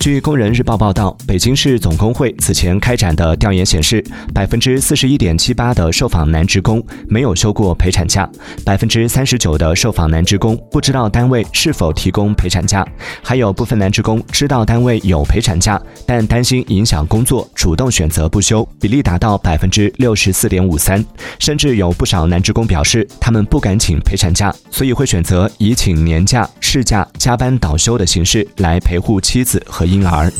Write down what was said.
据工人日报报道，北京市总工会此前开展的调研显示，百分之四十一点七八的受访男职工没有休过陪产假，百分之三十九的受访男职工不知道单位是否提供陪产假，还有部分男职工知道单位有陪产假，但担心影响工作，主动选择不休，比例达到百分之六十四点五三。甚至有不少男职工表示，他们不敢请陪产假，所以会选择以请年假、事假、加班倒休的形式来陪护妻子和。婴儿。